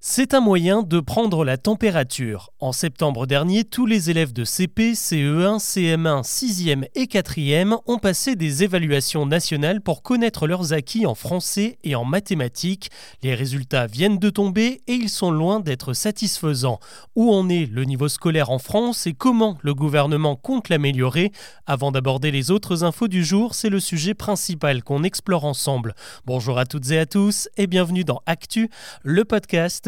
C'est un moyen de prendre la température. En septembre dernier, tous les élèves de CP, CE1, CM1, 6e et 4e ont passé des évaluations nationales pour connaître leurs acquis en français et en mathématiques. Les résultats viennent de tomber et ils sont loin d'être satisfaisants. Où en est le niveau scolaire en France et comment le gouvernement compte l'améliorer? Avant d'aborder les autres infos du jour, c'est le sujet principal qu'on explore ensemble. Bonjour à toutes et à tous et bienvenue dans Actu, le podcast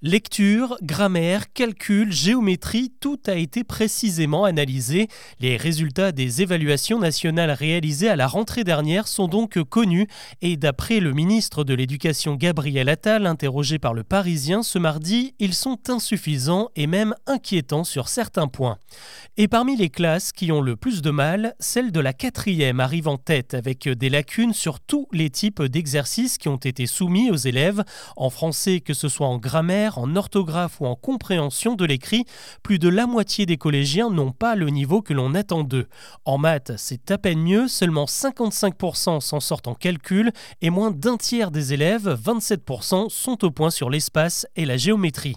Lecture, grammaire, calcul, géométrie, tout a été précisément analysé. Les résultats des évaluations nationales réalisées à la rentrée dernière sont donc connus et d'après le ministre de l'Éducation Gabriel Attal, interrogé par le Parisien ce mardi, ils sont insuffisants et même inquiétants sur certains points. Et parmi les classes qui ont le plus de mal, celle de la quatrième arrive en tête avec des lacunes sur tous les types d'exercices qui ont été soumis aux élèves, en français que ce soit en grammaire, en orthographe ou en compréhension de l'écrit, plus de la moitié des collégiens n'ont pas le niveau que l'on attend d'eux. En maths, c'est à peine mieux, seulement 55% s'en sortent en calcul et moins d'un tiers des élèves, 27%, sont au point sur l'espace et la géométrie.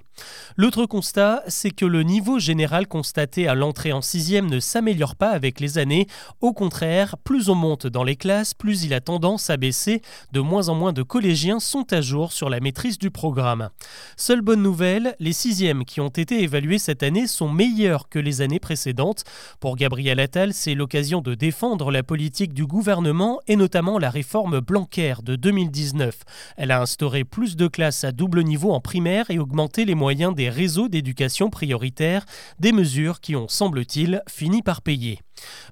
L'autre constat, c'est que le niveau général constaté à l'entrée en sixième ne s'améliore pas avec les années. Au contraire, plus on monte dans les classes, plus il a tendance à baisser. De moins en moins de collégiens sont à jour sur la maîtrise du programme. Seule bonne nouvelle, les sixièmes qui ont été évalués cette année sont meilleurs que les années précédentes. Pour Gabriel Attal, c'est l'occasion de défendre la politique du gouvernement et notamment la réforme Blanquer de 2019. Elle a instauré plus de classes à double niveau en primaire et augmenté les moyens des réseaux d'éducation prioritaire, des mesures qui ont, semble-t-il, fini par payer.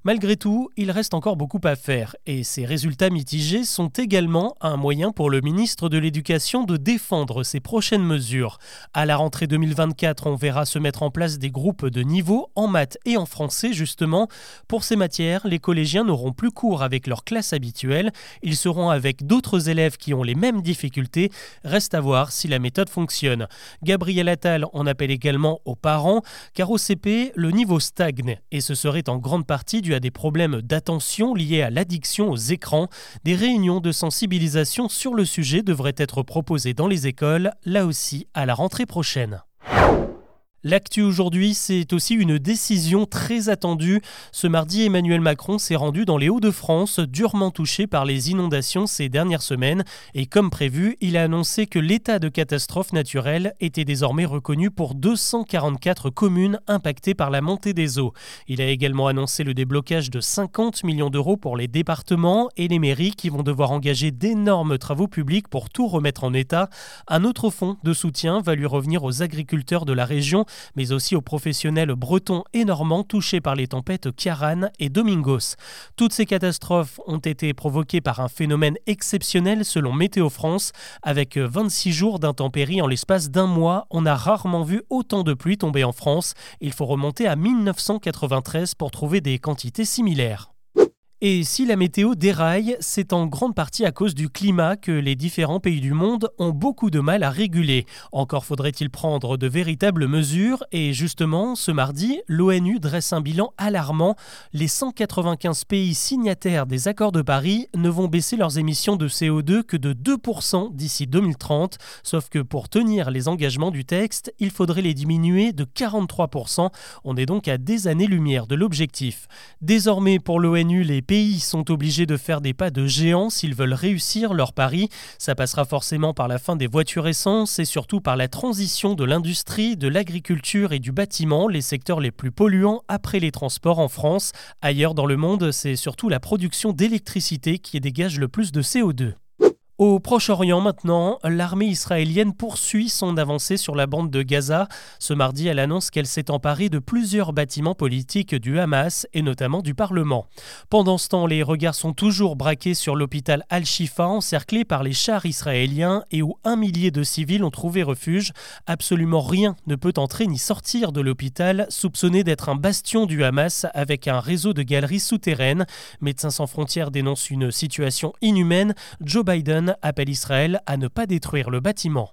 Malgré tout, il reste encore beaucoup à faire et ces résultats mitigés sont également un moyen pour le ministre de l'Éducation de défendre ses prochaines mesures. À la rentrée 2024, on verra se mettre en place des groupes de niveau en maths et en français justement. Pour ces matières, les collégiens n'auront plus cours avec leur classe habituelle, ils seront avec d'autres élèves qui ont les mêmes difficultés. Reste à voir si la méthode fonctionne. Gabriel Attal en appelle également aux parents car au CP, le niveau stagne et ce serait en grande partie dû à des problèmes d'attention liés à l'addiction aux écrans. Des réunions de sensibilisation sur le sujet devraient être proposées dans les écoles, là aussi à la rentrée prochaine. L'actu aujourd'hui, c'est aussi une décision très attendue. Ce mardi, Emmanuel Macron s'est rendu dans les Hauts-de-France, durement touché par les inondations ces dernières semaines. Et comme prévu, il a annoncé que l'état de catastrophe naturelle était désormais reconnu pour 244 communes impactées par la montée des eaux. Il a également annoncé le déblocage de 50 millions d'euros pour les départements et les mairies qui vont devoir engager d'énormes travaux publics pour tout remettre en état. Un autre fonds de soutien va lui revenir aux agriculteurs de la région mais aussi aux professionnels bretons et normands touchés par les tempêtes Kiaran et Domingos. Toutes ces catastrophes ont été provoquées par un phénomène exceptionnel selon Météo France. Avec 26 jours d'intempéries en l'espace d'un mois, on a rarement vu autant de pluie tomber en France. Il faut remonter à 1993 pour trouver des quantités similaires. Et si la météo déraille, c'est en grande partie à cause du climat que les différents pays du monde ont beaucoup de mal à réguler. Encore faudrait-il prendre de véritables mesures et justement, ce mardi, l'ONU dresse un bilan alarmant. Les 195 pays signataires des accords de Paris ne vont baisser leurs émissions de CO2 que de 2% d'ici 2030, sauf que pour tenir les engagements du texte, il faudrait les diminuer de 43%. On est donc à des années-lumière de l'objectif. Désormais, pour l'ONU, les pays sont obligés de faire des pas de géant s'ils veulent réussir leur pari. Ça passera forcément par la fin des voitures essence et surtout par la transition de l'industrie, de l'agriculture et du bâtiment, les secteurs les plus polluants après les transports en France. Ailleurs dans le monde, c'est surtout la production d'électricité qui dégage le plus de CO2. Au Proche-Orient maintenant, l'armée israélienne poursuit son avancée sur la bande de Gaza. Ce mardi, elle annonce qu'elle s'est emparée de plusieurs bâtiments politiques du Hamas et notamment du Parlement. Pendant ce temps, les regards sont toujours braqués sur l'hôpital Al-Shifa encerclé par les chars israéliens et où un millier de civils ont trouvé refuge. Absolument rien ne peut entrer ni sortir de l'hôpital, soupçonné d'être un bastion du Hamas avec un réseau de galeries souterraines. Médecins sans frontières dénoncent une situation inhumaine. Joe Biden appelle Israël à ne pas détruire le bâtiment.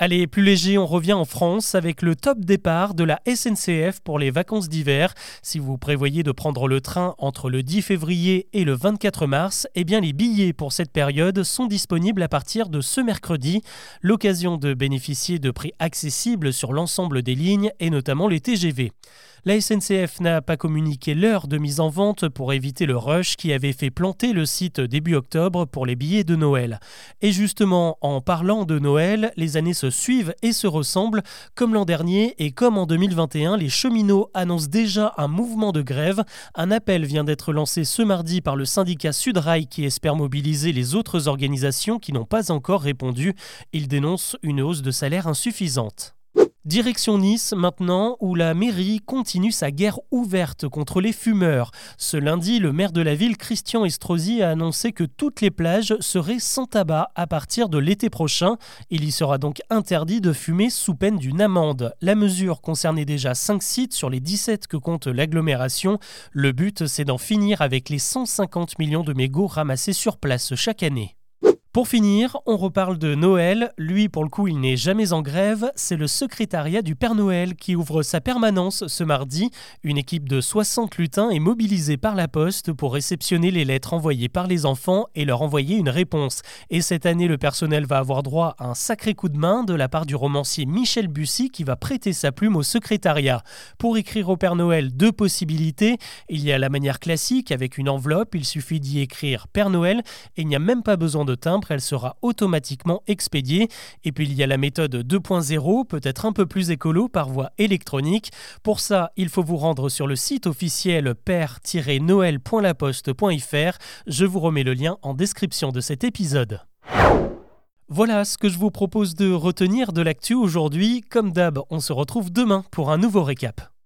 Allez, plus léger, on revient en France avec le top départ de la SNCF pour les vacances d'hiver. Si vous prévoyez de prendre le train entre le 10 février et le 24 mars, eh bien les billets pour cette période sont disponibles à partir de ce mercredi. L'occasion de bénéficier de prix accessibles sur l'ensemble des lignes et notamment les TGV. La SNCF n'a pas communiqué l'heure de mise en vente pour éviter le rush qui avait fait planter le site début octobre pour les billets de Noël. Et justement, en parlant de Noël, les années se suivent et se ressemblent. Comme l'an dernier et comme en 2021, les cheminots annoncent déjà un mouvement de grève. Un appel vient d'être lancé ce mardi par le syndicat Sudrail qui espère mobiliser les autres organisations qui n'ont pas encore répondu. Il dénonce une hausse de salaire insuffisante. Direction Nice maintenant, où la mairie continue sa guerre ouverte contre les fumeurs. Ce lundi, le maire de la ville, Christian Estrosi, a annoncé que toutes les plages seraient sans tabac à partir de l'été prochain. Il y sera donc interdit de fumer sous peine d'une amende. La mesure concernait déjà 5 sites sur les 17 que compte l'agglomération. Le but, c'est d'en finir avec les 150 millions de mégots ramassés sur place chaque année. Pour finir, on reparle de Noël. Lui, pour le coup, il n'est jamais en grève. C'est le secrétariat du Père Noël qui ouvre sa permanence ce mardi. Une équipe de 60 lutins est mobilisée par la poste pour réceptionner les lettres envoyées par les enfants et leur envoyer une réponse. Et cette année, le personnel va avoir droit à un sacré coup de main de la part du romancier Michel Bussy qui va prêter sa plume au secrétariat. Pour écrire au Père Noël, deux possibilités. Il y a la manière classique avec une enveloppe, il suffit d'y écrire Père Noël et il n'y a même pas besoin de timbre elle sera automatiquement expédiée. Et puis il y a la méthode 2.0, peut-être un peu plus écolo par voie électronique. Pour ça, il faut vous rendre sur le site officiel père-noël.laposte.fr. Je vous remets le lien en description de cet épisode. Voilà ce que je vous propose de retenir de l'actu aujourd'hui. Comme d'hab, on se retrouve demain pour un nouveau récap.